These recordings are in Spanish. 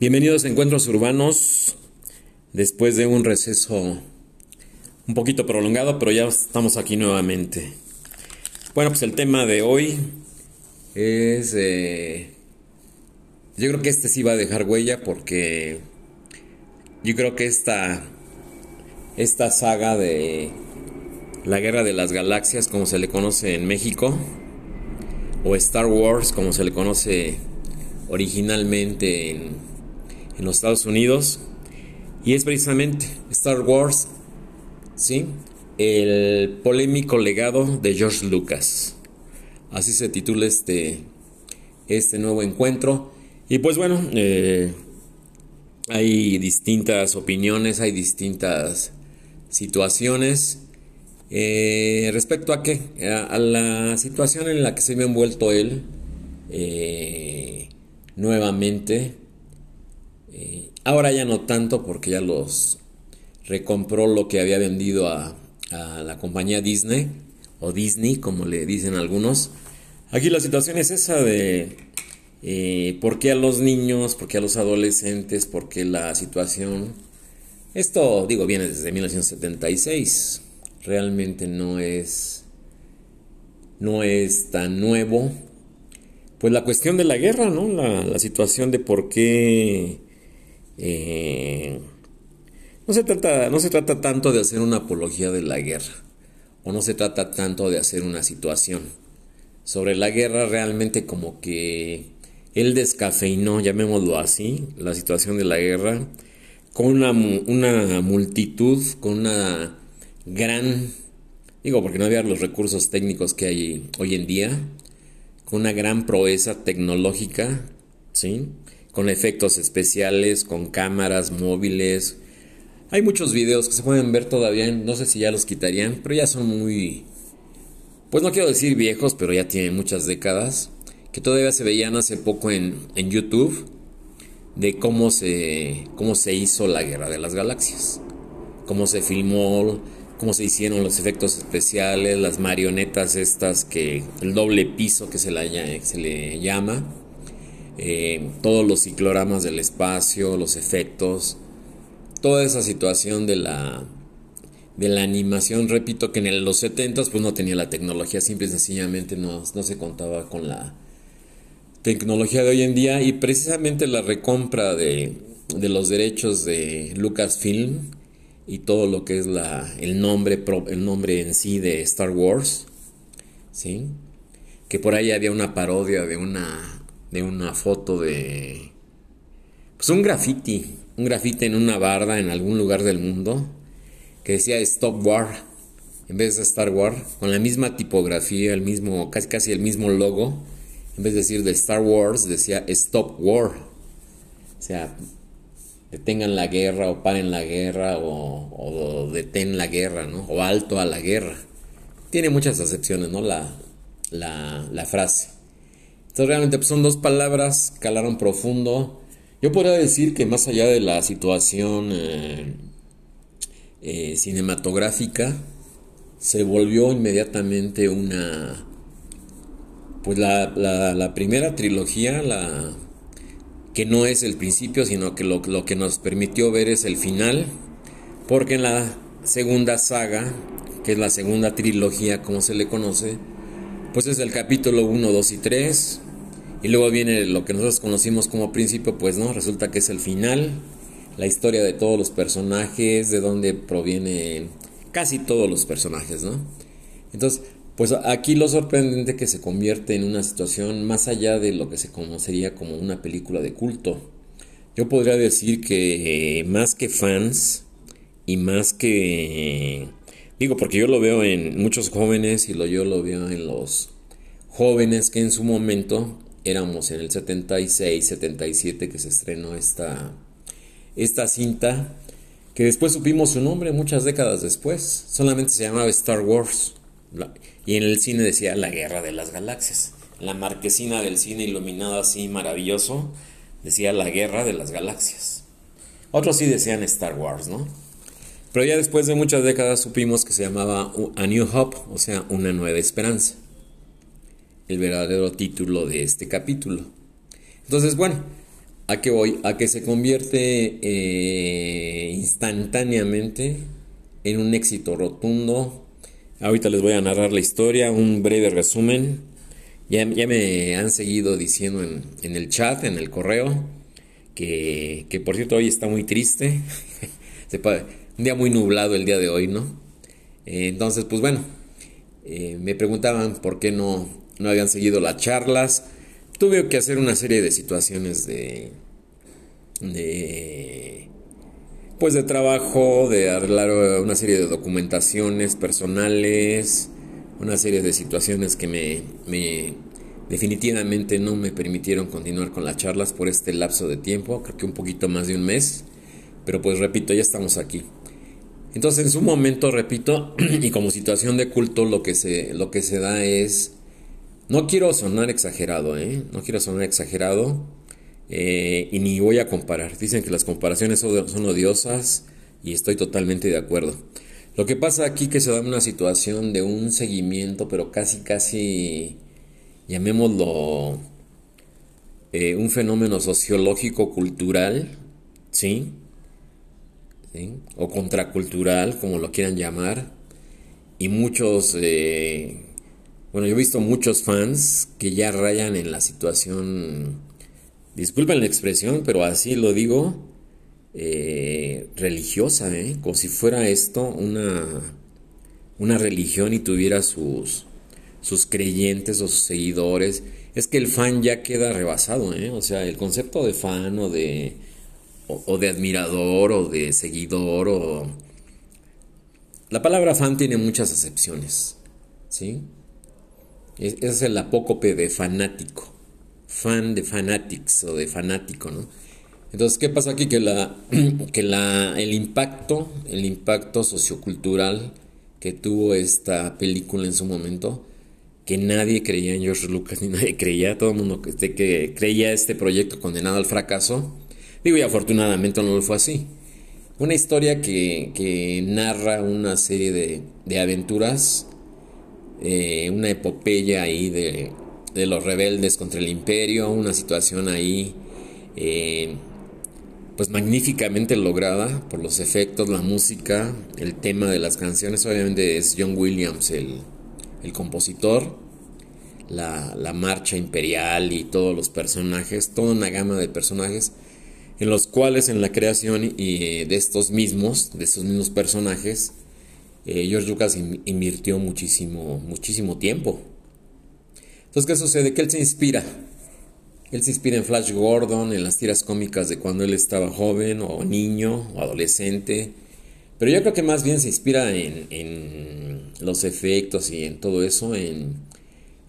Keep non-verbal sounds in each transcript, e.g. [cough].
Bienvenidos a Encuentros Urbanos. Después de un receso un poquito prolongado, pero ya estamos aquí nuevamente. Bueno, pues el tema de hoy es... Eh, yo creo que este sí va a dejar huella porque yo creo que esta, esta saga de la Guerra de las Galaxias, como se le conoce en México, o Star Wars, como se le conoce originalmente en en los Estados Unidos. Y es precisamente Star Wars, ¿sí? El polémico legado de George Lucas. Así se titula este, este nuevo encuentro. Y pues bueno, eh, hay distintas opiniones, hay distintas situaciones. Eh, respecto a qué? A, la situación en la que se ve envuelto él eh, nuevamente eh, ahora ya no tanto porque ya los recompró lo que había vendido a, la compañía Disney o Disney como le dicen algunos. Aquí la situación es esa de eh, por qué a los niños, por qué a los adolescentes, por qué la situación... Esto, digo, viene desde 1976. Realmente no es... No es tan nuevo. Pues la cuestión de la guerra, ¿no? La, la situación de por qué eh, no, se trata, no se trata tanto de hacer una apología de la guerra, o no se trata tanto de hacer una situación. Sobre la guerra realmente como que él descafeinó, llamémoslo así, la situación de la guerra, con una, una multitud, con una gran, digo porque no había los recursos técnicos que hay hoy en día, con una gran proeza tecnológica, ¿sí? Con efectos especiales, con cámaras móviles. Hay muchos videos que se pueden ver todavía, no sé si ya los quitarían, pero ya son muy, pues no quiero decir viejos, pero ya tienen muchas décadas, que todavía se veían hace poco en, en YouTube, de cómo se, cómo se hizo la Guerra de las Galaxias, cómo se filmó, cómo se hicieron los efectos especiales, las marionetas estas que, el doble piso que se, la, se le llama eh, todos los cicloramas del espacio, los efectos, toda esa situación de la, de la animación, repito que en los 70 pues no tenía la tecnología, simple y sencillamente no, se contaba con la tecnología de hoy en día y precisamente la recompra de, de los derechos de Lucasfilm y todo lo que es la, el, nombre, el nombre en sí de Star Wars, ¿sí? que por ahí había una parodia de una de una foto de pues un graffiti, un graffiti en una barda en algún lugar del mundo que decía Stop War en vez de Star War con la misma tipografía, el mismo casi casi el mismo logo, en vez de decir de Star Wars decía Stop War. O sea, detengan la guerra o paren la guerra o, o detén la guerra, ¿no? O alto a la guerra. Tiene muchas acepciones, ¿no? La, la, la frase. Entonces realmente pues, son dos palabras, calaron profundo. Yo podría decir que más allá de la situación eh, eh, cinematográfica, se volvió inmediatamente una... Pues la, la, primera trilogía, la, que no es el principio, sino que lo, lo que nos permitió ver es el final, porque en la segunda saga, que es la segunda trilogía como se le conoce, pues es el capítulo 1, 2 y 3. Y luego viene lo que nosotros conocimos como principio, pues no, resulta que es el final, la historia de todos los personajes, de dónde provienen casi todos los personajes, ¿no? Entonces, pues aquí lo sorprendente que se convierte en una situación más allá de lo que se conocería como una película de culto. Yo podría decir que eh, más que fans y más que Digo, porque yo lo veo en muchos jóvenes y lo, yo lo veo en los jóvenes que en su momento éramos en el 76, 77 que se estrenó esta, esta cinta, que después supimos su nombre muchas décadas después. Solamente se llamaba Star Wars. Y en el cine decía La Guerra de las Galaxias. La marquesina del cine iluminada así maravilloso decía La Guerra de las Galaxias. Otros sí decían Star Wars, ¿no? Pero ya después de muchas décadas supimos que se llamaba A New Hope, o sea, una nueva esperanza. El verdadero título de este capítulo. Entonces, bueno, ¿A qué voy? A que se convierte eh, instantáneamente en un éxito rotundo. Ahorita les voy a narrar la historia, un breve resumen. Ya, ya me han seguido diciendo en, el chat, en el correo, que, que por cierto hoy está muy triste. [laughs] un día muy nublado el día de hoy, ¿no? Eh, entonces, pues bueno, eh, me preguntaban por qué no, no habían seguido las charlas. Tuve que hacer una serie de situaciones de, de pues de trabajo, de arreglar una serie de documentaciones personales, una serie de situaciones que me, me definitivamente no me permitieron continuar con las charlas por este lapso de tiempo, creo que un poquito más de un mes, pero pues repito, ya estamos aquí. Entonces, en su momento, repito, [clears throat] y como situación de culto, lo que se, lo que se da es. No quiero sonar exagerado, ¿eh? No quiero sonar exagerado. Eh, y ni voy a comparar. Dicen que las comparaciones son odiosas y estoy totalmente de acuerdo. Lo que pasa aquí que se da una situación de un seguimiento, pero casi, casi, llamémoslo, eh, un fenómeno sociológico cultural, ¿sí? O contracultural, como lo quieran llamar, y muchos, eh, bueno, yo he visto muchos fans que ya rayan en la situación, disculpen la expresión, pero así lo digo, eh, religiosa, ¿eh? como si fuera esto una, una religión y tuviera sus, sus creyentes o sus seguidores. Es que el fan ya queda rebasado, o sea, el concepto de fan o de o, de admirador o de seguidor o... La palabra fan tiene muchas acepciones, ¿sí? Es, es el apócope de fanático, fan de fanatics o de fanático, ¿no? Entonces, ¿qué pasa aquí? Que, la, [clears throat] que la, el impacto, el impacto sociocultural que tuvo esta película en su momento, que nadie creía en George Lucas, ni nadie creía, todo el mundo que, que creía este proyecto condenado al fracaso, Digo, y afortunadamente no lo fue así. Una historia que, narra una serie de, aventuras, eh, una epopeya ahí de, los rebeldes contra el imperio, una situación ahí eh, pues magníficamente lograda por los efectos, la música, el tema de las canciones, obviamente es John Williams el, compositor, la, la marcha imperial y todos los personajes, toda una gama de personajes en los cuales en la creación y de estos mismos, de estos mismos personajes, eh, George Lucas invirtió muchísimo, muchísimo tiempo. Entonces, ¿qué sucede? Que él se inspira. Él se inspira en Flash Gordon, en las tiras cómicas de cuando él estaba joven o niño o adolescente. Pero yo creo que más bien se inspira en, en los efectos y en todo eso, en,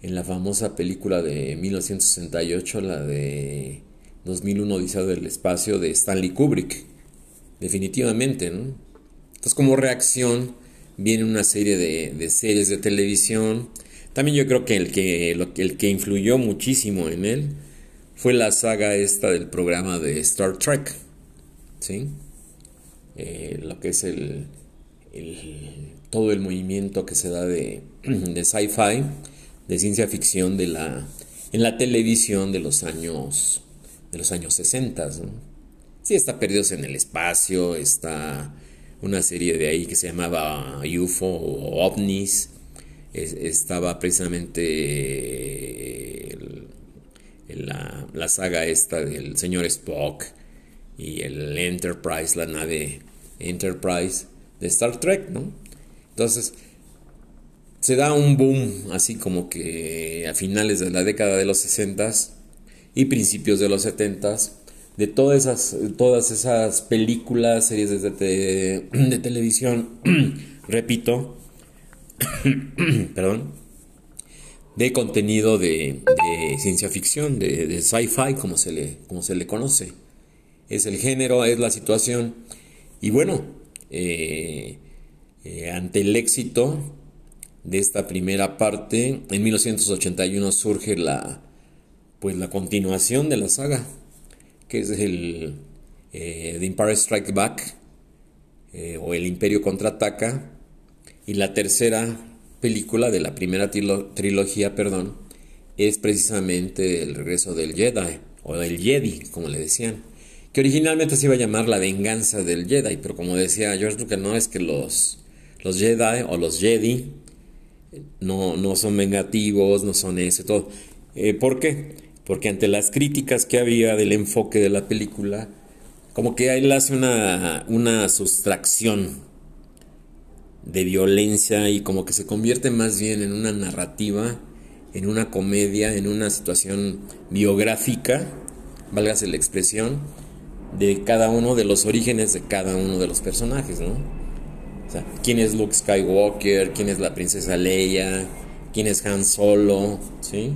en la famosa película de 1968, la de 2001 Odisea del Espacio de Stanley Kubrick. Definitivamente, ¿no? Entonces como reacción viene una serie de, series de televisión. También yo creo que el que, el que influyó muchísimo en él fue la saga esta del programa de Star Trek. ¿Sí? Eh, lo que es el, todo el movimiento que se da de, [clears throat] de sci-fi, de ciencia ficción de la, en la televisión de los años de los años 60. ¿no? Sí, está Perdidos en el Espacio, está una serie de ahí que se llamaba UFO o OVNIS, estaba precisamente la, la, saga esta del señor Spock y el Enterprise, la nave Enterprise de Star Trek, ¿no? Entonces, se da un boom así como que a finales de la década de los 60 y principios de los 70 de todas esas, todas esas películas, series de, de, televisión, [clears throat] repito, [clears throat] perdón, de contenido de, ciencia ficción, de, sci-fi, como se, le, como se le conoce. Es el género, es la situación. Y bueno, eh, eh, ante el éxito de esta primera parte, en 1981 surge la pues la continuación de la saga, que es el eh, The Empire Strikes Back eh, o El Imperio contraataca y la tercera película de la primera trilogía, perdón, es precisamente el regreso del Jedi o el Jedi, como le decían, que originalmente se iba a llamar La venganza del Jedi, pero como decía George Lucas, no es que los, los Jedi o los Jedi no, no son vengativos, no son eso, todo. Eh, ¿Por qué? Porque ante las críticas que había del enfoque de la película, como que él hace una, una sustracción de violencia y como que se convierte más bien en una narrativa, en una comedia, en una situación biográfica, válgase la expresión, de cada uno de los orígenes de cada uno de los personajes, ¿no? O sea, quién es Luke Skywalker, quién es la princesa Leia, quién es Han Solo, ¿sí?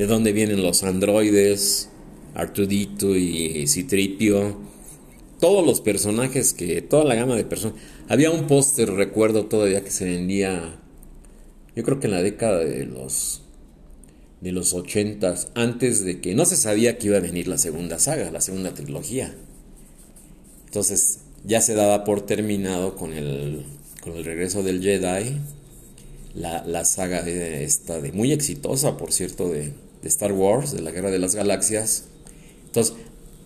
De dónde vienen los androides, Artudito y Citripio, todos los personajes que, toda la gama de personas. Había un póster, recuerdo todavía, que se vendía, yo creo que en la década de los de los ochentas, antes de que no se sabía que iba a venir la segunda saga, la segunda trilogía. Entonces ya se daba por terminado con el, con el regreso del Jedi, la, la saga esta, de muy exitosa, por cierto, de, de, Star Wars, de la Guerra de las Galaxias. Entonces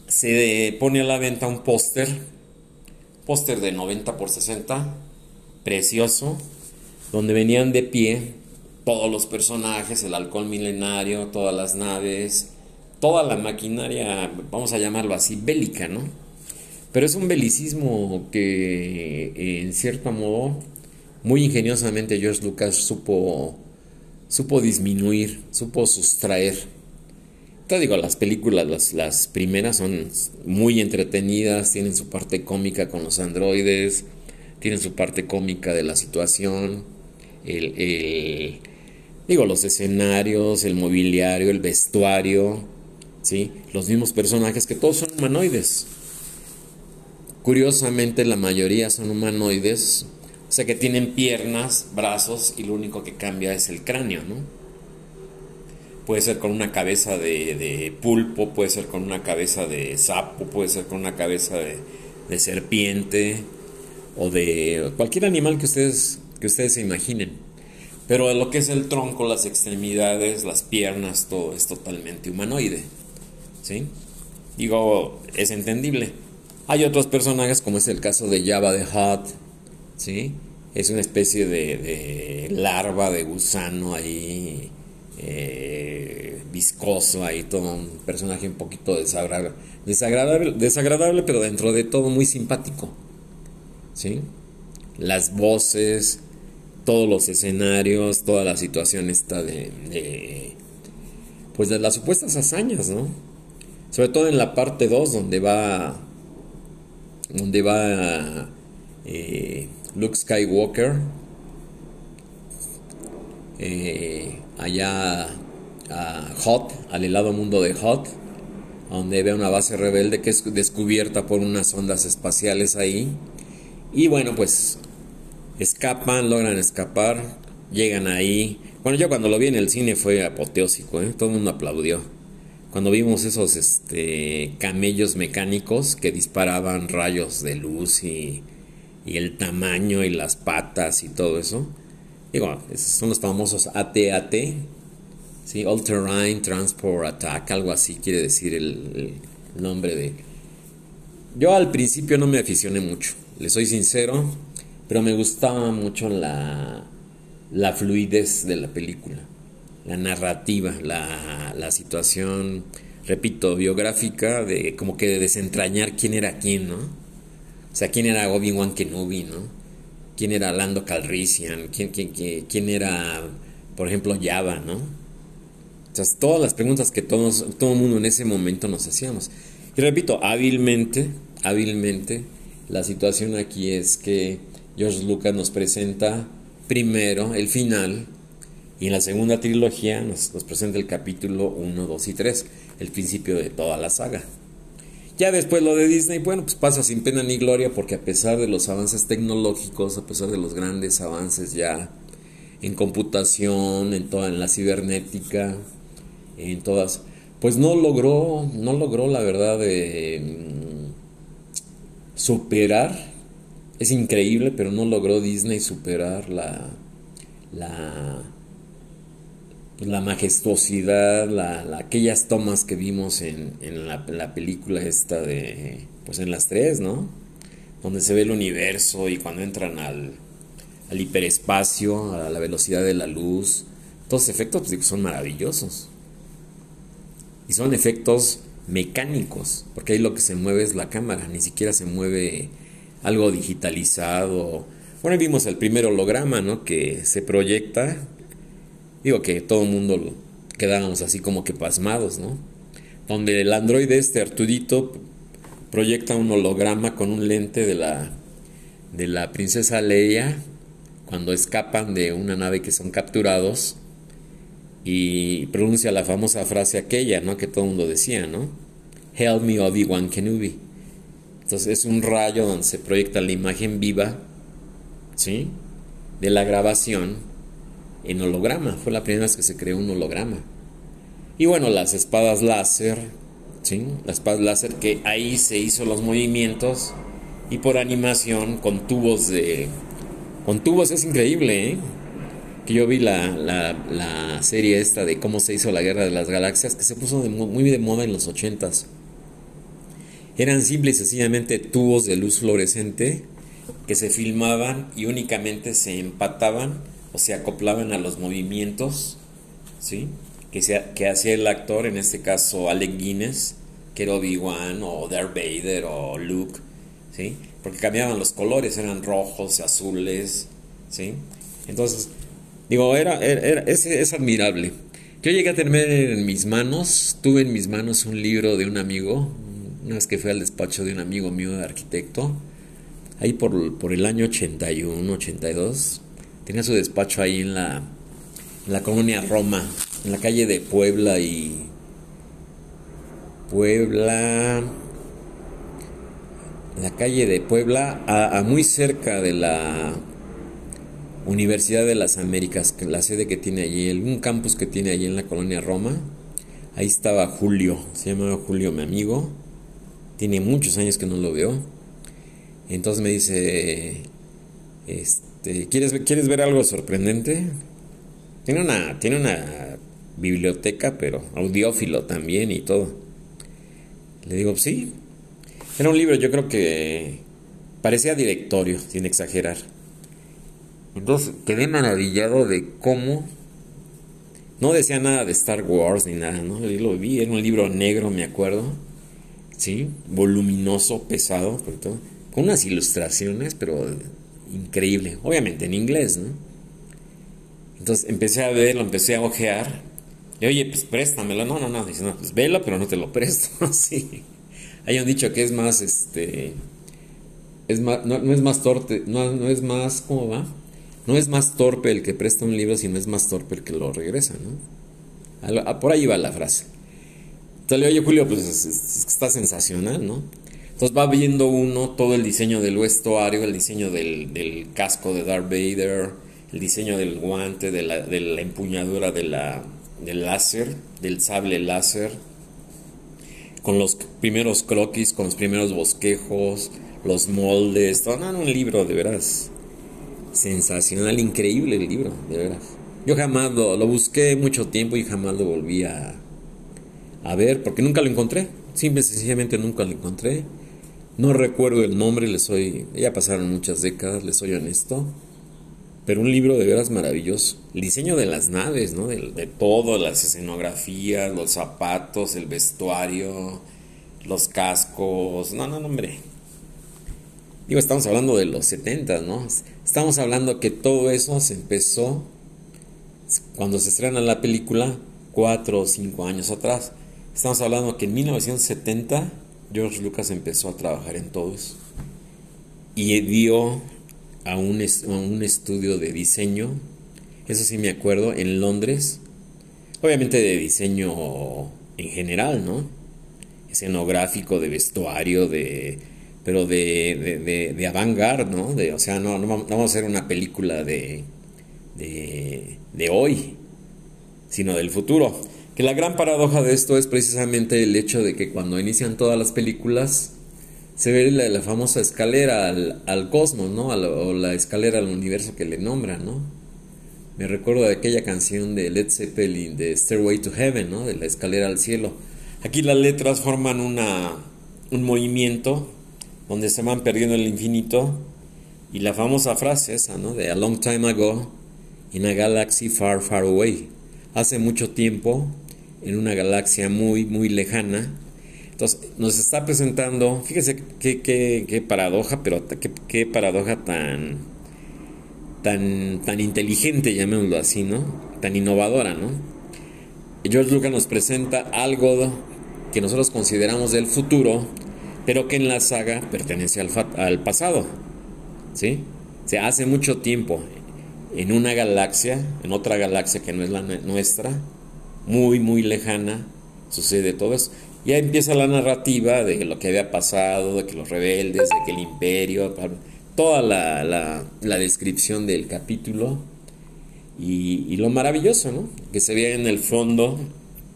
se pone a la venta un póster, póster de 90 por 60, precioso, donde venían de pie todos los personajes, el halcón milenario, todas las naves, toda la maquinaria, vamos a llamarlo así, bélica, ¿no? Pero es un belicismo que en cierto modo, muy ingeniosamente George Lucas supo, supo disminuir, supo sustraer. Te digo, las películas, las, las primeras son muy entretenidas, tienen su parte cómica con los androides, tienen su parte cómica de la situación, el, el Digo, los escenarios, el mobiliario, el vestuario, ¿sí? Los mismos personajes que todos son humanoides. Curiosamente la mayoría son humanoides, sea que tienen piernas, brazos y lo único que cambia es el cráneo, ¿no? Puede ser con una cabeza de, de pulpo, puede ser con una cabeza de sapo, puede ser con una cabeza de, de serpiente o de cualquier animal que ustedes, que ustedes se imaginen. Pero lo que es el tronco, las extremidades, las piernas, todo es totalmente humanoide. ¿Sí? Digo, es entendible. Hay otros personajes, como es el caso de Java the Hutt, ¿sí? Es una especie de, larva de gusano ahí, eh, viscoso, ahí todo un personaje un poquito desagradable, desagradable, desagradable, pero dentro de todo muy simpático, ¿sí? Las voces, todos los escenarios, toda la situación está de, pues de las supuestas hazañas, ¿no? Sobre todo en la parte 2 donde va donde va eh, Luke Skywalker eh, allá a Hot, al helado mundo de Hot, donde ve una base rebelde que es descubierta por unas ondas espaciales ahí. Y bueno, pues escapan, logran escapar, llegan ahí. Bueno, yo cuando lo vi en el cine fue apoteósico, ¿eh? todo el mundo aplaudió. Cuando vimos esos este, camellos mecánicos que disparaban rayos de luz y, y el tamaño y las patas y todo eso. Digo, esos son los famosos ATAT, ¿sí? All Terrain Transport Attack, algo así quiere decir el, el nombre de... Yo al principio no me aficioné mucho, le soy sincero, pero me gustaba mucho la, la fluidez de la película, la narrativa, la, la situación, repito, biográfica, de como que de desentrañar quién era quién, ¿no? O sea, quién era Obi-Wan Kenobi, ¿no? ¿Quién era Lando Calrissian? ¿Quién, quién, quién, era, por ejemplo, Java, ¿no? O sea, todas las preguntas que todos, todo el mundo en ese momento nos hacíamos. Y repito, hábilmente, hábilmente, la situación aquí es que George Lucas nos presenta primero el final y en la segunda trilogía nos, presenta el capítulo 1, 2 y 3, el principio de toda la saga. Ya después lo de Disney, bueno, pues pasa sin pena ni gloria porque a pesar de los avances tecnológicos, a pesar de los grandes avances ya en computación, en toda en la cibernética, en todas, pues no logró, no logró la verdad de mm, superar. Es increíble, pero no logró Disney superar la, la, pues, la majestuosidad, la, aquellas tomas que vimos en, la, la, película esta de, pues en las tres, ¿no? Donde se ve el universo y cuando entran al, al hiperespacio, a la velocidad de la luz, todos efectos pues, son maravillosos. Y son efectos mecánicos, porque ahí lo que se mueve es la cámara, ni siquiera se mueve algo digitalizado. Bueno, vimos el primer holograma, ¿no? Que se proyecta. Digo que todo el mundo quedábamos así como que pasmados, ¿no? Donde el androide este Artudito proyecta un holograma con un lente de la de la princesa Leia cuando escapan de una nave que son capturados y pronuncia la famosa frase aquella, ¿no? Que todo el mundo decía, ¿no? Help me Obi-Wan Kenobi. Entonces es un rayo donde se proyecta la imagen viva, ¿sí? De la grabación en holograma. Fue la primera vez que se creó un holograma. Y bueno, las espadas láser, ¿sí? Las espadas láser que ahí se hizo los movimientos y por animación con tubos de... Con tubos es increíble, ¿eh? que yo vi la, la, serie esta de cómo se hizo la guerra de las galaxias, que se puso muy de moda en los ochentas. Eran simple y sencillamente tubos de luz fluorescente que se filmaban y únicamente se empataban o se acoplaban a los movimientos ¿sí? que, que hacía el actor, en este caso Alec Guinness, que era Obi-Wan o Darth Vader o Luke, ¿sí? porque cambiaban los colores, eran rojos, azules, ¿sí? entonces Digo, era, es, admirable. Yo llegué a tener en mis manos, tuve en mis manos un libro de un amigo, una vez que fui al despacho de un amigo mío de arquitecto, ahí por, por el año 81, 82, tenía su despacho ahí en la, en la colonia Roma, en la calle de Puebla y... Puebla... La calle de Puebla, a muy cerca de la Universidad de las Américas, la sede que tiene allí, un campus que tiene allí en la colonia Roma. Ahí estaba Julio, se llamaba Julio mi amigo. Tiene muchos años que no lo veo. Entonces me dice, este, ¿quieres, ¿quieres ver algo sorprendente? Tiene una, tiene una biblioteca, pero audiófilo también y todo. Le digo, sí. Era un libro, yo creo que parecía directorio, sin exagerar. Entonces quedé maravillado de cómo no decía nada de Star Wars ni nada, ¿no? Lo vi, era un libro negro, me acuerdo, ¿sí? Voluminoso, pesado, con unas ilustraciones, pero increíble, obviamente en inglés, ¿no? Entonces empecé a verlo, empecé a ojear, y oye, pues préstamelo, no, no, no, dice, no, pues velo, pero no te lo [laughs] presto, sí. Hay un dicho que es más, este, es más, no, es más torte, no, no es más, ¿cómo va? No es más torpe el que presta un libro, sino es más torpe el que lo regresa, ¿no? Por ahí va la frase. Entonces le oye Julio, pues está sensacional, ¿no? Entonces va viendo uno todo el diseño del vestuario, el diseño del, casco de Darth Vader, el diseño del guante, de la, de la empuñadura de la, del láser, del sable láser, con los primeros croquis, con los primeros bosquejos, los moldes, todo, un libro de veras sensacional, increíble el libro, de veras. Yo jamás lo, lo busqué mucho tiempo y jamás lo volví a, a ver, porque nunca lo encontré. Simple y sencillamente nunca lo encontré. No recuerdo el nombre, le soy. Ya pasaron muchas décadas, le soy honesto. Pero un libro de veras maravilloso. El diseño de las naves, ¿no? De, de todo, las escenografías, los zapatos, el vestuario, los cascos. No, no, no, hombre. Digo, estamos hablando de los 70, ¿no? Estamos hablando que todo eso se empezó cuando se estrena la película, cuatro o cinco años atrás. Estamos hablando que en 1970 George Lucas empezó a trabajar en todo eso. Y dio a un, a un estudio de diseño, eso sí me acuerdo, en Londres. Obviamente de diseño en general, ¿no? Escenográfico, de vestuario, de pero de, de, de, avant-garde, ¿no? De, o sea, no, no, vamos a hacer una película de, de, hoy, sino del futuro. Que la gran paradoja de esto es precisamente el hecho de que cuando inician todas las películas se ve la, famosa escalera al, al, cosmos, ¿no? o la escalera al universo que le nombran, ¿no? me recuerdo de aquella canción de Led Zeppelin de Stairway to Heaven, ¿no? De la escalera al cielo. Aquí las letras forman una, un movimiento donde se van perdiendo el infinito y la famosa frase esa, ¿no? De A long time ago in a galaxy far, far away. Hace mucho tiempo en una galaxia muy, muy lejana. Entonces nos está presentando, fíjese qué, qué, qué paradoja, pero qué, qué paradoja tan tan, tan inteligente, llamémoslo así, ¿no? Tan innovadora, ¿no? George Lucas nos presenta algo que nosotros consideramos del futuro, pero que en la saga pertenece al, al pasado, ¿sí? Se hace mucho tiempo en una galaxia, en otra galaxia que no es la nuestra, muy, muy lejana, sucede todo eso. Ya empieza la narrativa de lo que había pasado, de que los rebeldes, de que el imperio, toda la, descripción del capítulo y, lo maravilloso, ¿no? Que se ve en el fondo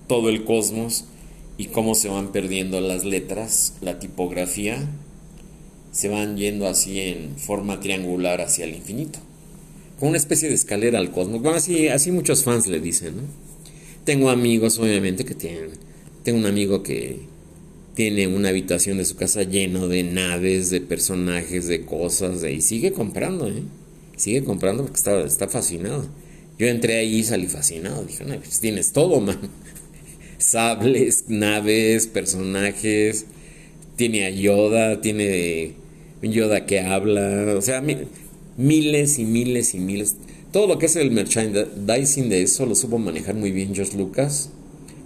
todo el cosmos y cómo se van perdiendo las letras, la tipografía, se van yendo así en forma triangular hacia el infinito. Con una especie de escalera al cosmos. Bueno, así, así muchos fans le dicen, ¿no? Tengo amigos, obviamente, que tienen... Tengo un amigo que tiene una habitación de su casa lleno de naves, de personajes, de cosas, y sigue comprando, ¿eh? Sigue comprando porque está, está fascinado. Yo entré ahí y salí fascinado. Dije, no, pues tienes todo, [laughs] man. Sables, naves, personajes. Tiene a Yoda, tiene un Yoda que habla. O sea, miles y miles y miles. Todo lo que es el merchandising de eso lo supo manejar muy bien George Lucas,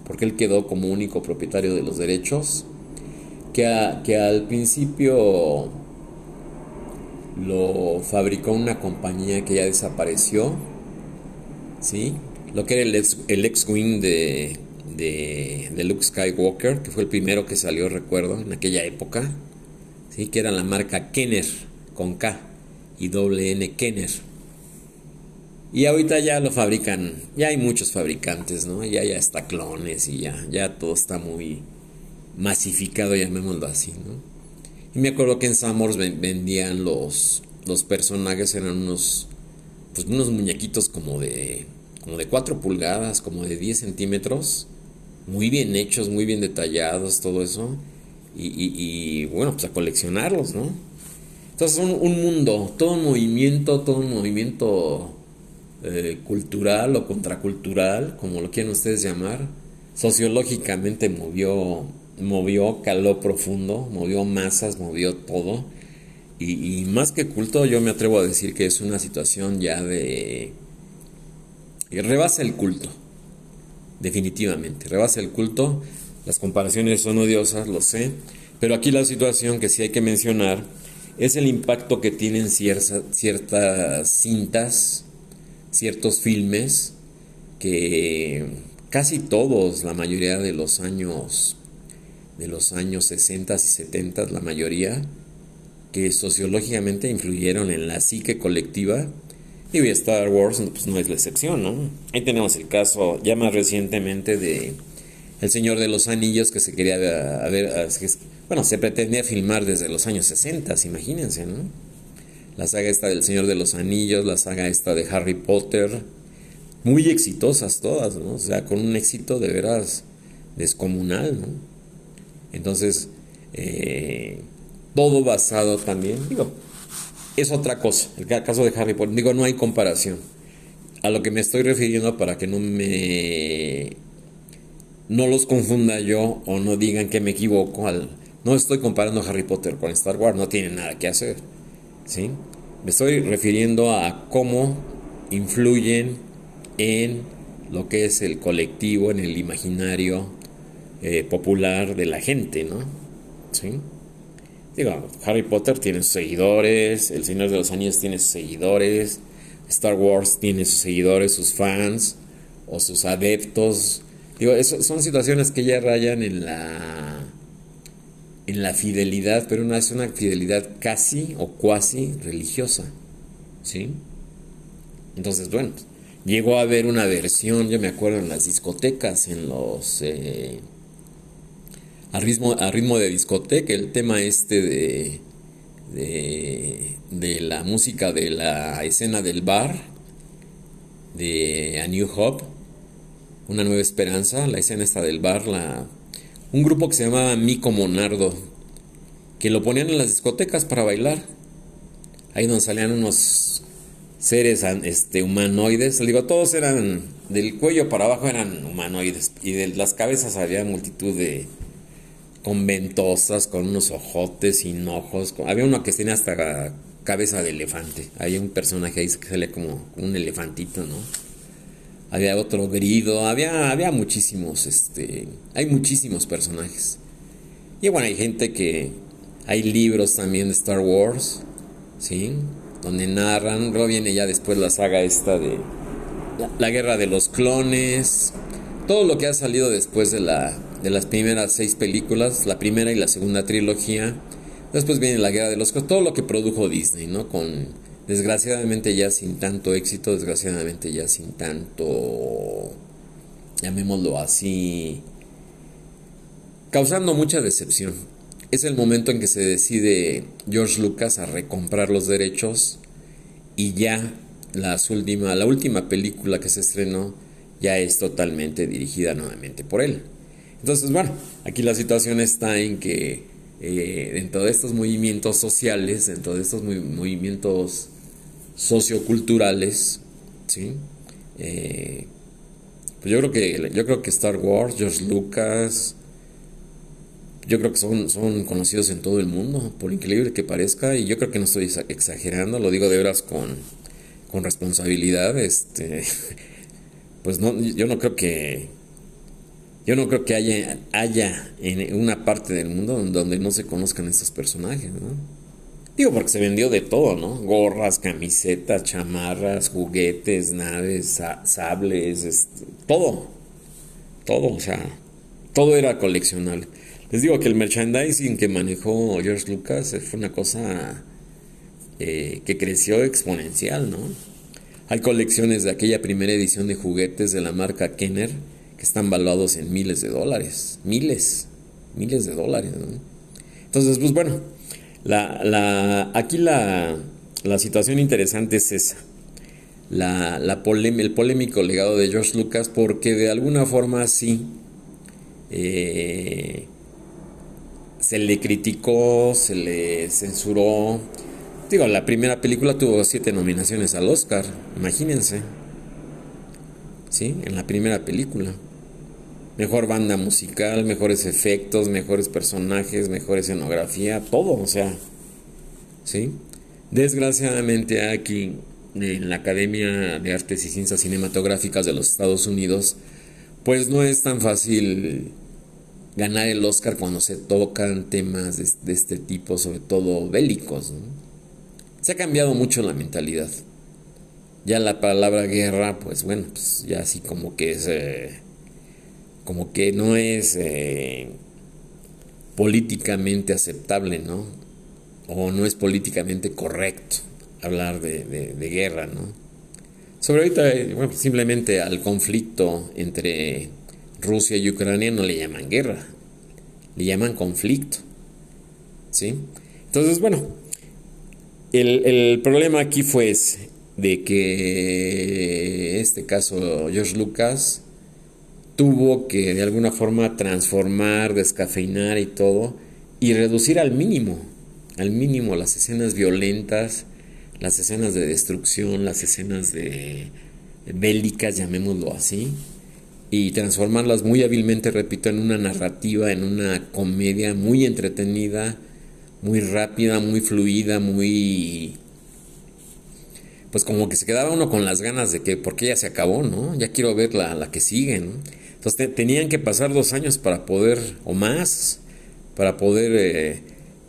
porque él quedó como único propietario de los derechos que, al principio lo fabricó una compañía que ya desapareció, ¿sí? Lo que era el ex, el ex wing de, de, Luke Skywalker, que fue el primero que salió, recuerdo, en aquella época, ¿sí? Que era la marca Kenner, con K y doble N Kenner. Y ahorita ya lo fabrican, ya hay muchos fabricantes, ¿no? Ya ya está clones y ya, ya todo está muy, masificado, llamémoslo así, ¿no? Y me acuerdo que en Samors vendían los, los personajes, eran unos, pues unos muñequitos como de, como de 4 pulgadas, como de 10 centímetros, muy bien hechos, muy bien detallados, todo eso. Y, y, bueno, pues a coleccionarlos, ¿no? Entonces un, un mundo, todo un movimiento, todo un movimiento eh, cultural o contracultural, como lo quieran ustedes llamar, sociológicamente movió movió, caló profundo, movió masas, movió todo. Y, más que culto, yo me atrevo a decir que es una situación ya de... rebasa el culto, definitivamente, rebasa el culto. Las comparaciones son odiosas, lo sé, pero aquí la situación que sí hay que mencionar es el impacto que tienen ciertas, ciertas cintas, ciertos filmes, que casi todos, la mayoría de los años de los años 60 y 70, la mayoría, que sociológicamente influyeron en la psique colectiva. Y Star Wars pues, no es la excepción, ¿no? Ahí tenemos el caso ya más recientemente de El Señor de los Anillos que se quería ver, bueno, se pretendía filmar desde los años 60, imagínense, ¿no? La saga esta del Señor de los Anillos, la saga esta de Harry Potter, muy exitosas todas, ¿no? O sea, con un éxito de veras descomunal, ¿no? Entonces, eh, todo basado también, digo, es otra cosa. El caso de Harry Potter, digo, no hay comparación. A lo que me estoy refiriendo para que no me no los confunda yo o no digan que me equivoco al no estoy comparando Harry Potter con Star Wars, no tiene nada que hacer. ¿Sí? Me estoy refiriendo a cómo influyen en lo que es el colectivo, en el imaginario, eh, popular de la gente, ¿no? ¿Sí? Digo, Harry Potter tiene sus seguidores, El Señor de los Anillos tiene sus seguidores, Star Wars tiene sus seguidores, sus fans o sus adeptos. Digo, eso, son situaciones que ya rayan en la en la fidelidad, pero no es una fidelidad casi o cuasi religiosa. ¿Sí? Entonces, bueno, llegó a haber una versión, yo me acuerdo en las discotecas, en los eh, a ritmo, a ritmo de discoteca, el tema este de, de, la música de la escena del bar, de A New Hope, Una Nueva Esperanza, la escena esta del bar, la, un grupo que se llamaba Mico Monardo, que lo ponían en las discotecas para bailar. Ahí donde salían unos seres este, humanoides, digo, todos eran del cuello para abajo eran humanoides y de las cabezas había multitud de conventosas con unos ojotes sin ojos. Había uno que tenía hasta cabeza de elefante. Había un personaje ahí que sale como un elefantito, ¿no? Había otro grido, había, había muchísimos, este, hay muchísimos personajes. Y bueno, hay gente que, hay libros también de Star Wars, ¿sí? Donde narran, luego viene ya después la saga esta de la, guerra de los clones, todo lo que ha salido después de, la, de las primeras seis películas, la primera y la segunda trilogía. Después viene la guerra de los clones, todo lo que produjo Disney, ¿no? Con, desgraciadamente ya sin tanto éxito, desgraciadamente ya sin tanto, llamémoslo así, causando mucha decepción. Es el momento en que se decide George Lucas a recomprar los derechos y ya última, la última película que se estrenó ya es totalmente dirigida nuevamente por él. Entonces, bueno, aquí la situación está en que eh, dentro de estos movimientos sociales, dentro de estos movimientos socioculturales, ¿sí? Eh, pues yo creo que yo creo que Star Wars, George Lucas, yo creo que son, son conocidos en todo el mundo, por increíble que parezca, y yo creo que no estoy exagerando, lo digo de veras con, con responsabilidad, este, [laughs] pues no, yo no creo que, yo no creo que haya, haya en una parte del mundo donde no se conozcan estos personajes, ¿no? Digo, porque se vendió de todo, ¿no? Gorras, camisetas, chamarras, juguetes, naves, sables, este, todo. Todo, o sea, todo era coleccionable. Les digo que el merchandising que manejó George Lucas fue una cosa eh, que creció exponencial, ¿no? Hay colecciones de aquella primera edición de juguetes de la marca Kenner que están valuados en miles de dólares, miles, miles de dólares, ¿no? Entonces, pues bueno, la, la, aquí la, la situación interesante es esa. La, la el polémico legado de George Lucas porque de alguna forma sí eh, se le criticó, se le censuró, Digo, la primera película tuvo siete nominaciones al Oscar, imagínense. ¿Sí? En la primera película. Mejor banda musical, mejores efectos, mejores personajes, mejor escenografía, todo, o sea. ¿Sí? Desgraciadamente aquí en la Academia de Artes y Ciencias Cinematográficas de los Estados Unidos, pues no es tan fácil ganar el Oscar cuando se tocan temas de, este tipo, sobre todo bélicos. ¿no? Se ha cambiado mucho la mentalidad. Ya la palabra guerra, pues bueno, pues ya así como que es, eh, como que no es eh, políticamente aceptable, ¿no? O no es políticamente correcto hablar de, guerra, ¿no? Sobre ahorita, eh, simplemente al conflicto entre Rusia y Ucrania no le llaman guerra, le llaman conflicto, ¿sí? Entonces, bueno, el, problema aquí fue de que este caso George Lucas tuvo que de alguna forma transformar, descafeinar y todo, y reducir al mínimo, al mínimo las escenas violentas, las escenas de destrucción, las escenas de bélicas, llamémoslo así, y transformarlas muy hábilmente, repito, en una narrativa, en una comedia muy entretenida, muy rápida, muy fluida, muy... Pues como que se quedaba uno con las ganas de que, porque ya se acabó, ¿no? Ya quiero ver la, la que sigue, ¿no? Entonces tenían que pasar dos años para poder, o más, para poder... Eh,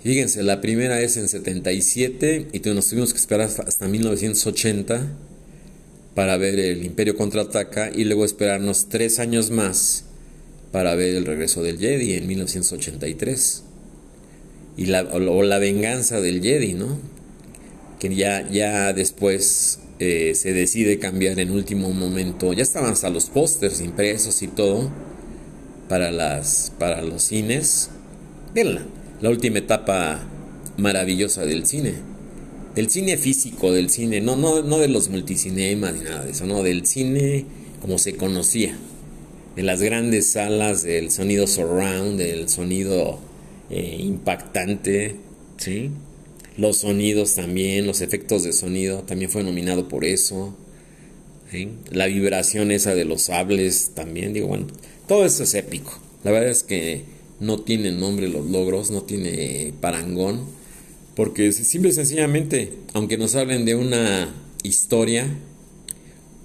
fíjense, la primera es en 77 y nos tuvimos que esperar hasta, hasta 1980 para ver el Imperio contraataca y luego esperarnos tres años más para ver el regreso del Jedi en 1983 y la, o, la venganza del Jedi, ¿no? Que ya, ya después eh, se decide cambiar en último momento. Ya estaban hasta los pósters impresos y todo para, las, para los cines. Véanla, la última etapa maravillosa del cine. del cine físico, del cine, no, no, no de los multicinemas ni nada de eso, no, del cine como se conocía, de las grandes salas, del sonido surround, del sonido eh, impactante, ¿sí? Los sonidos también, los efectos de sonido, también fue nominado por eso. La vibración esa de los sables también, digo, bueno, todo eso es épico. La verdad es que no tiene nombre los logros, no tiene parangón, porque simple y sencillamente, aunque nos hablen de una historia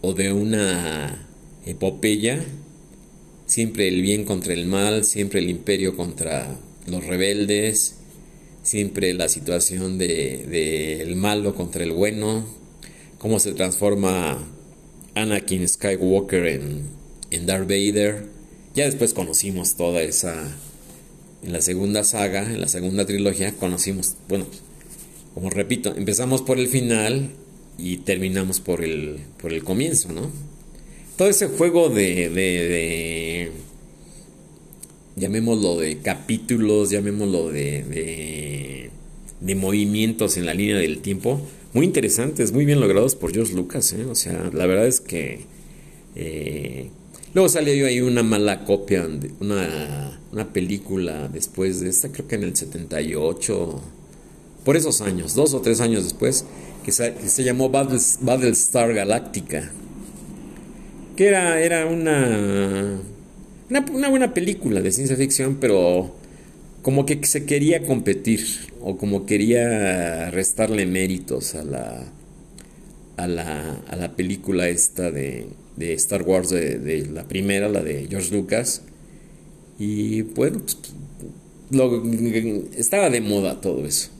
o de una epopeya, siempre el bien contra el mal, siempre el imperio contra los rebeldes, siempre la situación de, el malo contra el bueno, cómo se transforma Anakin Skywalker en, en Darth Vader. Ya después conocimos toda esa, en la segunda saga, en la segunda trilogía, conocimos, bueno, como repito, empezamos por el final y terminamos por el, por el comienzo, ¿no? Todo ese juego de, de llamémoslo de capítulos, llamémoslo de, de, movimientos en la línea del tiempo, muy interesantes, muy bien logrados por George Lucas, ¿eh? o sea, la verdad es que... Eh, luego salió ahí una mala copia, una, una película después de esta, creo que en el 78, por esos años, dos o tres años después, que se, que se llamó Battlestar Galactica, que era, era una una, buena película de ciencia ficción, pero como que se quería competir o como quería restarle méritos a la, a la, a la película esta de, de Star Wars, de, la primera, la de George Lucas. Y bueno, pues, estaba de moda todo eso.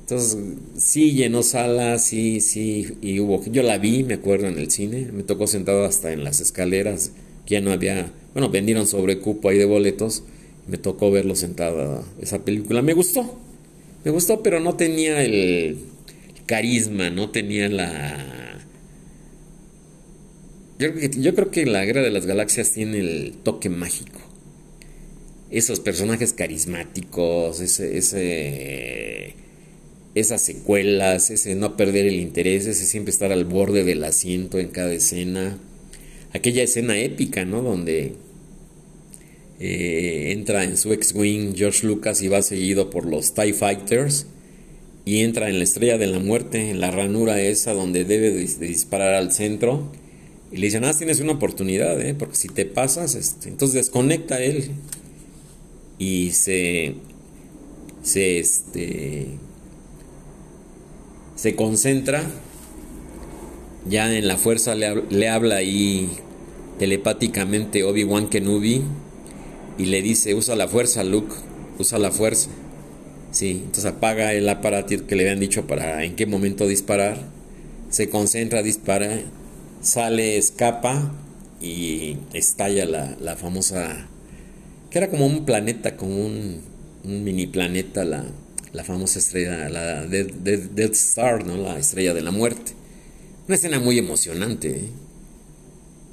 Entonces, sí llenó salas, sí, sí, y hubo, yo la vi, me acuerdo, en el cine, me tocó sentado hasta en las escaleras, ya no había bueno, vendieron sobre cupo ahí de boletos. Me tocó verlo sentada esa película. Me gustó. Me gustó, pero no tenía el carisma, no tenía la... Yo, yo creo que la Guerra de las Galaxias tiene el toque mágico. Esos personajes carismáticos, ese, ese, esas secuelas, ese no perder el interés, ese siempre estar al borde del asiento en cada escena aquella escena épica, ¿no? Donde eh, entra en su ex-wing George Lucas y va seguido por los TIE Fighters y entra en la estrella de la muerte, en la ranura esa donde debe de, disparar al centro. Y le dicen, ah, tienes una oportunidad, ¿eh? porque si te pasas, este, entonces desconecta él y se, se, este, se concentra ya en la fuerza le, habla ahí telepáticamente Obi-Wan Kenobi y le dice, usa la fuerza, Luke, usa la fuerza. Sí, entonces apaga el aparato que le habían dicho para en qué momento disparar, se concentra, dispara, sale, escapa y estalla la, famosa, que era como un planeta, como un, mini planeta, la, famosa estrella, la Death Star, ¿no? la estrella de la muerte. Una escena muy emocionante. ¿eh?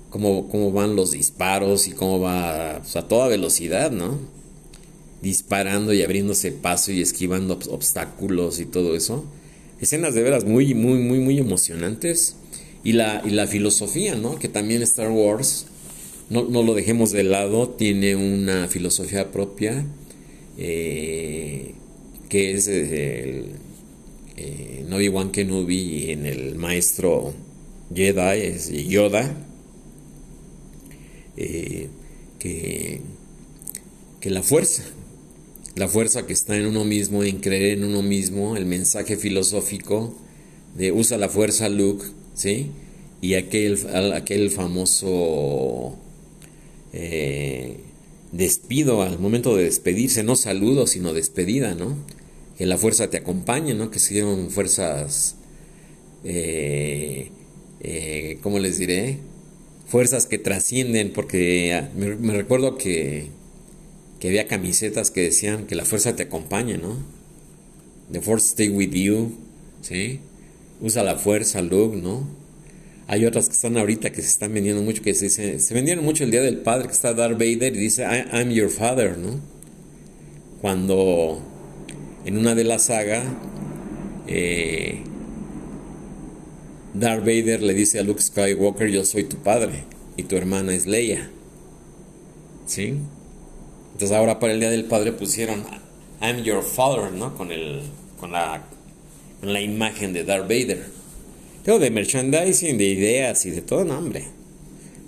Cómo, van los disparos y cómo va a toda velocidad, ¿no? Disparando y abriéndose paso y esquivando obstáculos y todo eso. Escenas de veras muy, muy, muy, muy emocionantes. Y la, y la filosofía, ¿no? Que también Star Wars, no, lo dejemos de lado, tiene una filosofía propia. Eh, que es el, eh, en Obi-Wan Kenobi y en el maestro Jedi, es Yoda, eh, que, que la fuerza, la fuerza que está en uno mismo, en creer en uno mismo, el mensaje filosófico de usa la fuerza Luke, ¿sí? Y aquel, aquel famoso eh, despido al momento de despedirse, no saludo, sino despedida, ¿no? Que la fuerza te acompañe, ¿no? Que sean fuerzas, eh, eh, ¿cómo les diré? Fuerzas que trascienden, porque ah, me, recuerdo que, que había camisetas que decían que la fuerza te acompaña, ¿no? The force stay with you, ¿sí? Usa la fuerza, Luke, ¿no? Hay otras que están ahorita que se están vendiendo mucho, que se dice, se vendieron mucho el Día del Padre, que está Darth Vader y dice, I'm your father, ¿no? Cuando en una de las sagas, eh, Darth Vader le dice a Luke Skywalker, yo soy tu padre y tu hermana es Leia. ¿Sí? Entonces ahora para el Día del Padre pusieron I'm your father, ¿no? Con, el, con, la, con la imagen de Darth Vader. Tengo de merchandising, de ideas y de todo, no, hombre.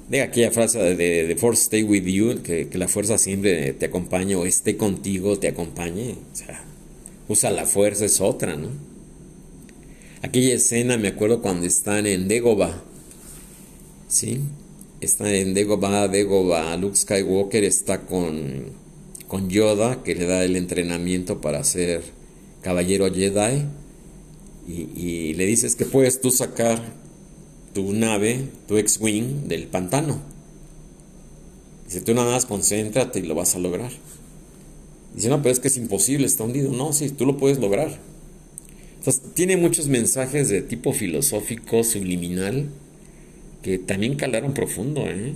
De aquella frase de, de, Force Stay With You, que, que, la fuerza siempre te acompañe o esté contigo, te acompañe. O sea, usa la fuerza, es otra, ¿no? Aquella escena, me acuerdo cuando están en Dagobah, ¿sí? Están en Dagobah, Dagobah, Luke Skywalker está con, con Yoda, que le da el entrenamiento para ser caballero Jedi, y, y le dices que puedes tú sacar tu nave, tu X-Wing del pantano. Dice, tú nada más concéntrate y lo vas a lograr. Dice, no, pero es que es imposible, está hundido. No, sí, tú lo puedes lograr. Entonces, tiene muchos mensajes de tipo filosófico, subliminal, que también calaron profundo, ¿eh?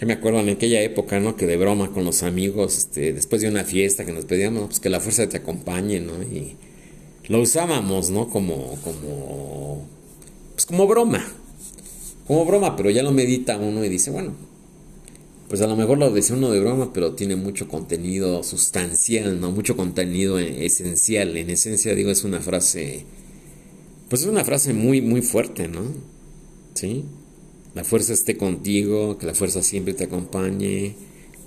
Me acuerdo en aquella época, ¿no? Que de broma con los amigos, este, después de una fiesta que nos pedíamos, pues que la fuerza te acompañe, ¿no? Y lo usábamos, ¿no? Como, como pues como broma, como broma, pero ya lo medita uno y dice, bueno, pues a lo mejor lo dice uno de broma, pero tiene mucho contenido sustancial, ¿no? Mucho contenido esencial. En esencia, digo, es una frase, pues es una frase muy, muy fuerte, ¿no? ¿Sí? La fuerza esté contigo, que la fuerza siempre te acompañe,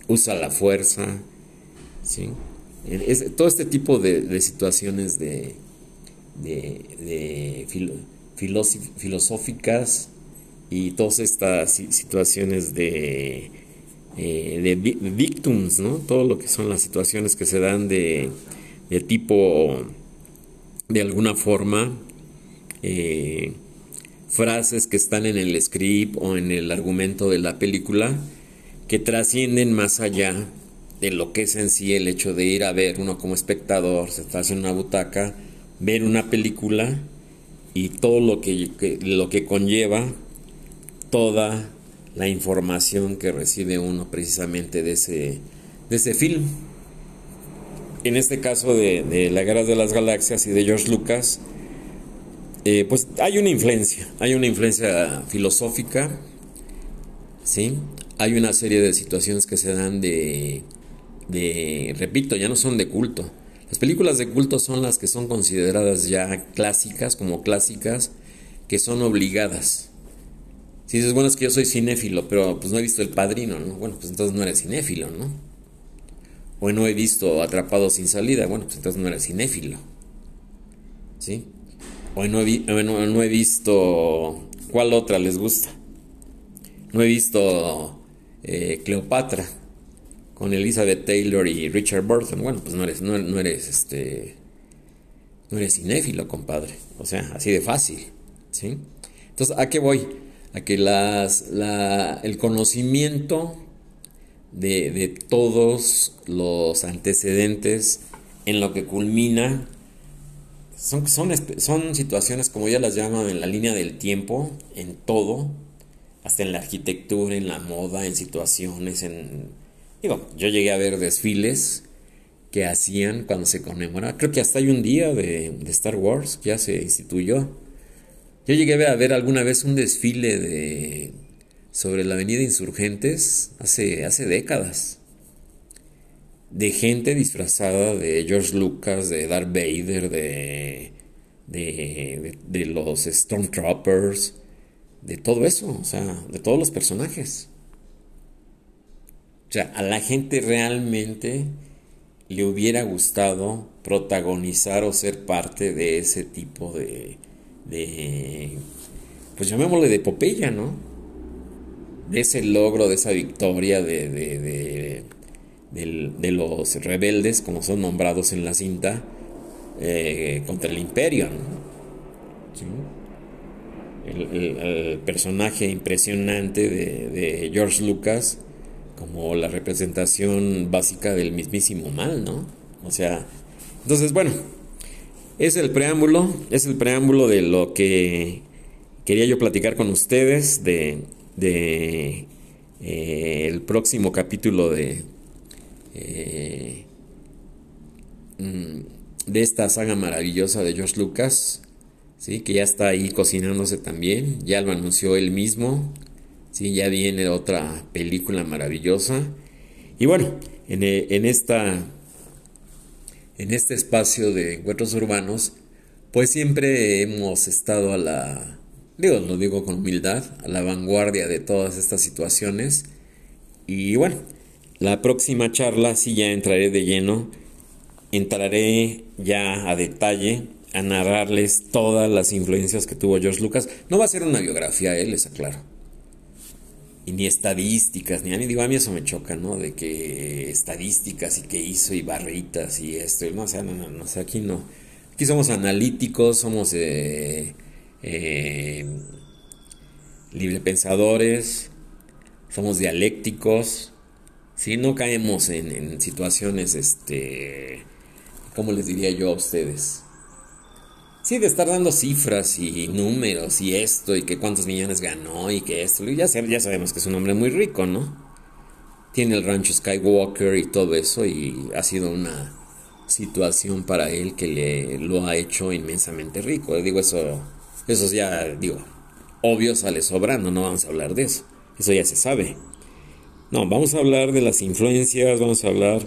usa la fuerza, ¿sí? todo este tipo de, situaciones de, de, de filosóficas y todas estas situaciones de, eh, de victims, ¿no? Todo lo que son las situaciones que se dan de, de tipo, de alguna forma, eh, frases que están en el script o en el argumento de la película que trascienden más allá de lo que es en sí el hecho de ir a ver uno como espectador, se está en una butaca, ver una película y todo lo que, lo que conlleva toda la información que recibe uno precisamente de ese, de ese film. En este caso de, de La Guerra de las Galaxias y de George Lucas, eh, pues hay una influencia, hay una influencia filosófica, ¿sí? Hay una serie de situaciones que se dan de, de, repito, ya no son de culto, las películas de culto son las que son consideradas ya clásicas, como clásicas, que son obligadas. Si dices, bueno, es que yo soy cinéfilo, pero pues no he visto El Padrino, ¿no? Bueno, pues entonces no eres cinéfilo, ¿no? O no he visto Atrapado sin salida, bueno, pues entonces no eres cinéfilo. ¿Sí? O no he, visto... ¿Cuál otra les gusta? No he visto eh, Cleopatra con Elizabeth Taylor y Richard Burton, bueno, pues no eres, no, eres este. No eres cinéfilo, compadre. O sea, así de fácil. ¿Sí? Entonces, ¿a qué voy? A que las, la, el conocimiento de, de todos los antecedentes en lo que culmina son, son, son, situaciones, como ya las llaman, en la línea del tiempo, en todo, hasta en la arquitectura, en la moda, en situaciones, en Digo, yo llegué a ver desfiles que hacían cuando se conmemora. Creo que hasta hay un día de, Star Wars que ya se instituyó. Yo llegué a ver alguna vez un desfile de sobre la avenida Insurgentes hace, hace décadas. De gente disfrazada de George Lucas, de Darth Vader, de, de, de los Stormtroopers, de todo eso, o sea, de todos los personajes. O sea, a la gente realmente le hubiera gustado protagonizar o ser parte de ese tipo de, de pues llamémosle de epopeya, ¿no? De ese logro, de esa victoria de, de, de, los rebeldes, como son nombrados en la cinta, eh, contra el imperio, ¿no? el, personaje impresionante de George Lucas como la representación básica del mismísimo mal, ¿no? O sea, entonces, bueno, es el preámbulo, es el preámbulo de lo que quería yo platicar con ustedes de, de eh, el próximo capítulo de eh, mm, de esta saga maravillosa de George Lucas, ¿sí? que ya está ahí cocinándose también, ya lo anunció él mismo, ¿sí? ya viene otra película maravillosa. Y bueno, en, en, esta, en este espacio de encuentros urbanos, pues siempre hemos estado a la, digo, lo digo con humildad, a la vanguardia de todas estas situaciones. Y bueno, la próxima charla sí ya entraré de lleno, entraré ya a detalle a narrarles todas las influencias que tuvo George Lucas. No va a ser una biografía, él les aclaro. Ni estadísticas, ni a mí, digo, a mí eso me choca, ¿no? De que estadísticas y que hizo y barritas y esto, no, o sea, no, no, no, aquí no. Aquí somos analíticos, somos eh, eh, librepensadores, somos dialécticos, si no caemos en, en situaciones, este, ¿cómo les diría yo a ustedes? Sí, de estar dando cifras y números y esto y que cuántos millones ganó y que esto. Ya, ya sabemos que es un hombre muy rico, ¿no? Tiene el rancho Skywalker y todo eso y ha sido una situación para él que le lo ha hecho inmensamente rico. Digo, eso, eso ya, digo, obvio sale sobrando, no vamos a hablar de eso. Eso ya se sabe. No, vamos a hablar de las influencias, vamos a hablar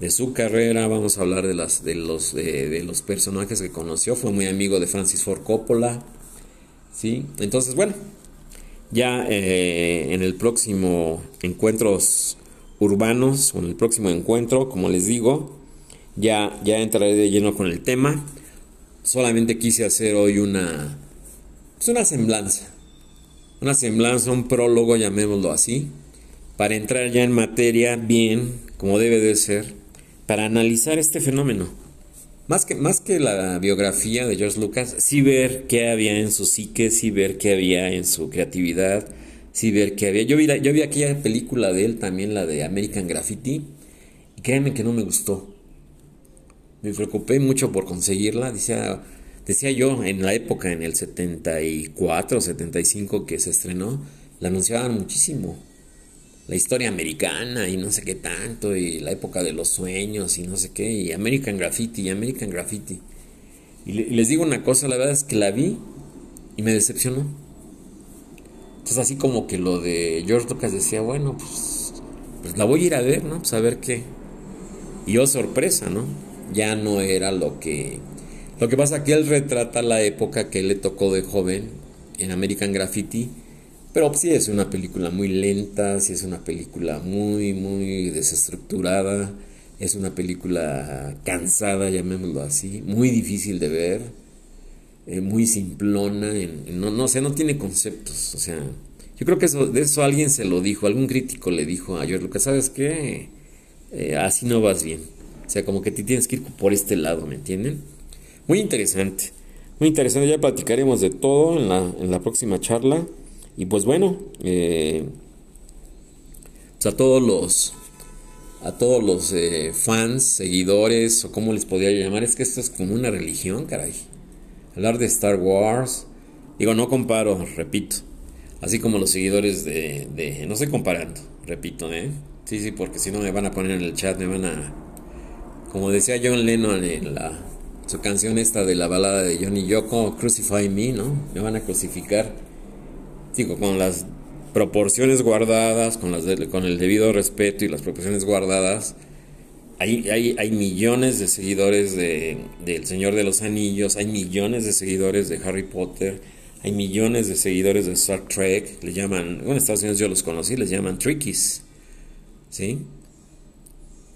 de su carrera, vamos a hablar de, las, de, los, de, los personajes que conoció, fue muy amigo de Francis Ford Coppola, ¿sí? Entonces, bueno, ya eh, en el próximo Encuentros Urbanos, o en el próximo encuentro, como les digo, ya, ya entraré de lleno con el tema. Solamente quise hacer hoy una, pues una semblanza, una semblanza, un prólogo, llamémoslo así, para entrar ya en materia bien, como debe de ser, para analizar este fenómeno. Más que, más que la biografía de George Lucas, sí ver qué había en su psique, sí ver qué había en su creatividad, sí ver qué había. Yo vi, yo vi aquella película de él también, la de American Graffiti, y créanme que no me gustó. Me preocupé mucho por conseguirla. Decía, decía yo, en la época, en el 74, 75 que se estrenó, la anunciaban muchísimo la historia americana y no sé qué tanto, y la época de los sueños y no sé qué, y American Graffiti, y American Graffiti. Y, les digo una cosa, la verdad es que la vi y me decepcionó. Entonces así como que lo de George Lucas decía, bueno, pues, pues la voy a ir a ver, ¿no? Pues a ver qué. Y yo oh, sorpresa, ¿no? Ya no era lo que... Lo que pasa que él retrata la época que le tocó de joven en American Graffiti pero sí es una película muy lenta, sí es una película muy, muy desestructurada, es una película cansada, llamémoslo así, muy difícil de ver, eh, muy simplona, no, no, o sea, no tiene conceptos, o sea, yo creo que eso, de eso alguien se lo dijo, algún crítico le dijo a George Lucas, ¿sabes qué? Eh, así no vas bien, o sea, como que te tienes que ir por este lado, ¿me entienden? Muy interesante, muy interesante, ya platicaremos de todo en la, en la próxima charla. Y pues bueno, eh, pues a todos los a todos los eh, fans, seguidores o como les podría llamar, es que esto es como una religión, caray. Hablar de Star Wars, digo, no comparo, repito. Así como los seguidores de, de no estoy comparando, repito, ¿eh? Sí, sí, porque si no me van a poner en el chat, me van a como decía John Lennon en la su canción esta de la balada de Johnny Yoko, Crucify Me, ¿no? Me van a crucificar digo, con las proporciones guardadas, con, las con el debido respeto y las proporciones guardadas, hay, hay, hay millones de seguidores de, del Señor de los Anillos, hay millones de seguidores de Harry Potter, hay millones de seguidores de Star Trek, le llaman, bueno, en Estados Unidos yo los conocí, les llaman Trickies, ¿sí?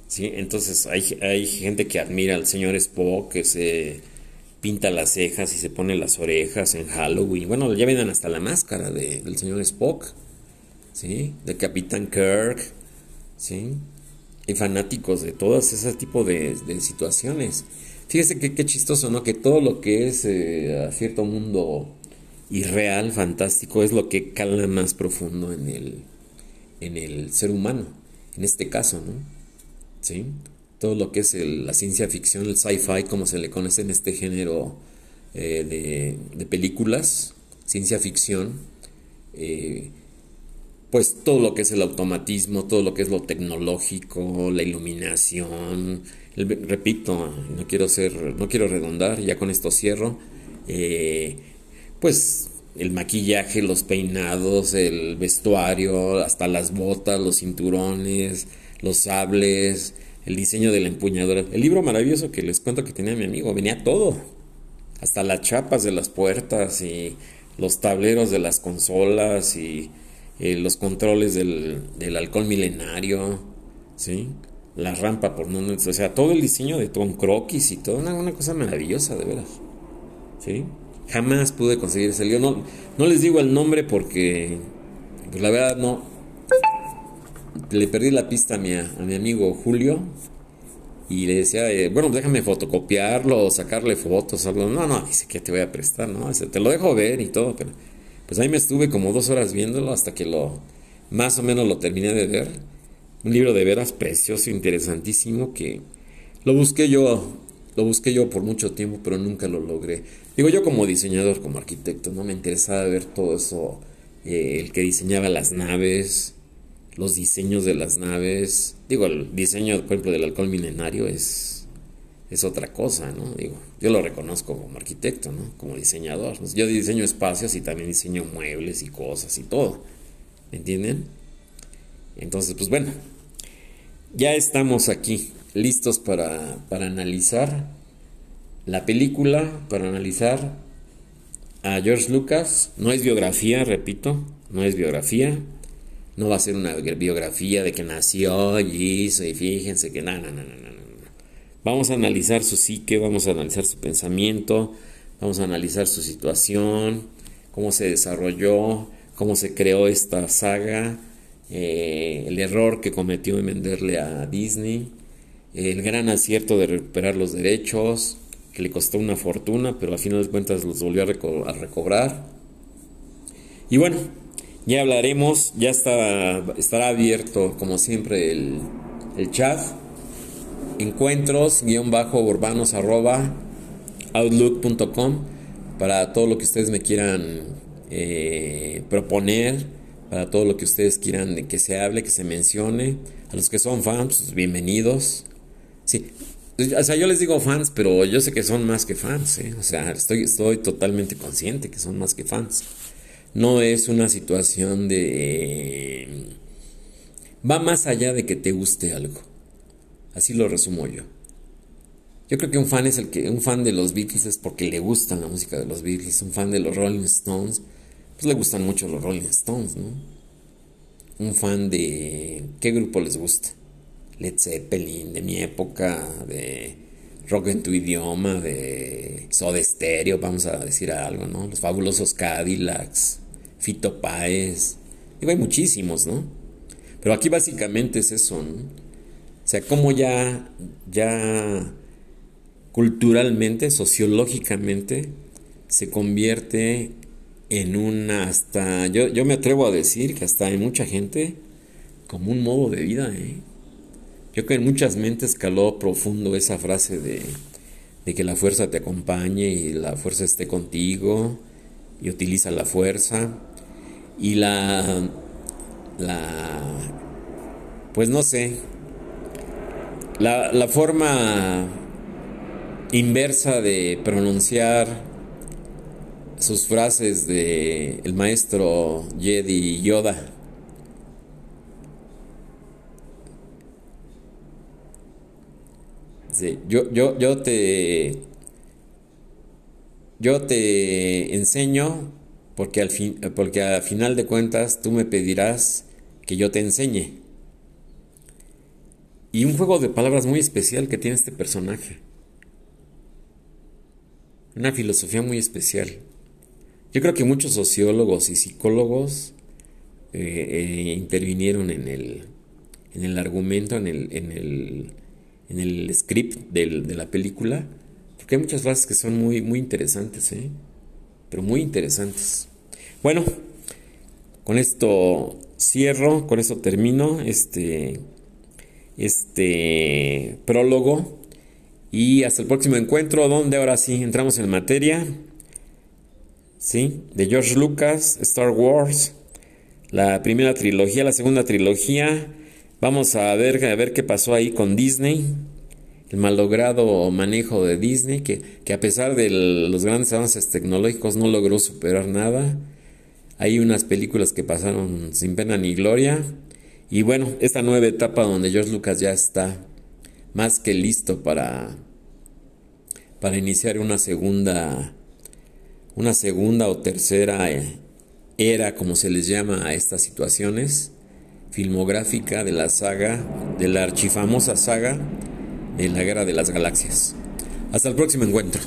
¿Sí? Entonces hay, hay gente que admira al señor Spock, que se pinta las cejas y se pone las orejas en Halloween. Bueno, ya vienen hasta la máscara de, del señor Spock, ¿sí? De Capitán Kirk, ¿sí? Y fanáticos de todas ese tipo de, situaciones. Fíjese que qué chistoso, ¿no? Que todo lo que es eh, a cierto mundo irreal, fantástico, es lo que cala más profundo en el, en el ser humano, en este caso, ¿no? ¿Sí? Todo lo que es la ciencia ficción, el sci-fi, como se le conoce en este género eh, de, películas, ciencia ficción, eh, pues todo lo que es el automatismo, todo lo que es lo tecnológico, la iluminación, repito, no quiero ser, no quiero redundar, ya con esto cierro, eh, pues el maquillaje, los peinados, el vestuario, hasta las botas, los cinturones, los sables, el diseño de la empuñadura. El libro maravilloso que les cuento que tenía mi amigo, venía todo. Hasta las chapas de las puertas y los tableros de las consolas y eh, los controles del, del, alcohol milenario, ¿sí? La rampa por no... O sea, todo el diseño de Tom Croquis y todo, una, una cosa maravillosa, de veras. ¿Sí? Jamás pude conseguir ese libro. No, no les digo el nombre porque, pues la verdad no. Le perdí la pista a mi, a mi amigo Julio y le decía, eh, bueno, déjame fotocopiarlo, sacarle fotos, algo. No, no, dice que te voy a prestar, ¿no? te lo dejo ver y todo, pero pues ahí me estuve como dos horas viéndolo hasta que lo, más o menos lo terminé de ver. Un libro de veras precioso, interesantísimo, que lo busqué yo, lo busqué yo por mucho tiempo, pero nunca lo logré. Digo, yo como diseñador, como arquitecto, no me interesaba ver todo eso, eh, el que diseñaba las naves, los diseños de las naves. Digo, el diseño, por ejemplo, del alcohol milenario es, es otra cosa, ¿no? Digo, yo lo reconozco como arquitecto, ¿no? Como diseñador. Yo diseño espacios y también diseño muebles y cosas y todo. ¿Me entienden? Entonces, pues bueno, ya estamos aquí, listos para, para analizar la película para analizar a George Lucas. No es biografía, repito, no es biografía. No va a ser una biografía de que nació y hizo y fíjense que nada, nada, nada, nada. Vamos a analizar su psique, vamos a analizar su pensamiento, vamos a analizar su situación, cómo se desarrolló, cómo se creó esta saga, eh, el error que cometió en venderle a Disney, el gran acierto de recuperar los derechos, que le costó una fortuna, pero al final de cuentas los volvió a, recobrar. Y bueno, ya hablaremos, ya está, estará abierto como siempre el, el chat. Encuentros, guion bajo, urbanos, arroba, outlook.com para todo lo que ustedes me quieran eh, proponer, para todo lo que ustedes quieran que se hable, que se mencione. A los que son fans, pues, bienvenidos. Sí, o sea, yo les digo fans, pero yo sé que son más que fans, ¿eh? O sea, estoy, estoy totalmente consciente que son más que fans. No es una situación de... Va más allá de que te guste algo. Así lo resumo yo. Yo creo que un fan es el que... Un fan de los Beatles es porque le gusta la música de los Beatles. Un fan de los Rolling Stones, pues le gustan mucho los Rolling Stones, ¿no? Un fan de... ¿Qué grupo les gusta? Led Zeppelin, de mi época, de rock en tu idioma, de Soda Stereo, vamos a decir algo, ¿no? Los fabulosos Cadillacs, Fito Páez, digo, hay muchísimos, ¿no? Pero aquí básicamente es eso, ¿no? O sea, cómo ya, ya culturalmente, sociológicamente, se convierte en una hasta, yo, yo me atrevo a decir que hasta hay mucha gente como un modo de vida, ¿eh? Yo creo que en muchas mentes caló profundo esa frase de, que la fuerza te acompañe y la fuerza esté contigo y utiliza la fuerza. Y la, la, pues no sé, la, la forma inversa de pronunciar sus frases de el maestro Jedi Yoda yo, yo, yo te. Yo te enseño porque al, fin, porque al final de cuentas tú me pedirás que yo te enseñe. Y un juego de palabras muy especial que tiene este personaje. Una filosofía muy especial. Yo creo que muchos sociólogos y psicólogos eh, eh, intervinieron en el, en el argumento, en el, en el en el script de la película, porque hay muchas frases que son muy, muy interesantes, ¿eh? Pero muy interesantes. Bueno, con esto cierro, con esto termino este, este prólogo y hasta el próximo encuentro donde ahora sí entramos en materia. ¿Sí? De George Lucas, Star Wars, la primera trilogía, la segunda trilogía, Vamos a ver, a ver qué pasó ahí con Disney. El malogrado manejo de Disney, que, a pesar de los grandes avances tecnológicos no logró superar nada. Hay unas películas que pasaron sin pena ni gloria. Y bueno, esta nueva etapa donde George Lucas ya está más que listo para, para iniciar una segunda, una segunda o tercera eh, era, como se les llama a estas situaciones, filmográfica de la saga, de la archifamosa saga de la Guerra de las Galaxias. Hasta el próximo encuentro.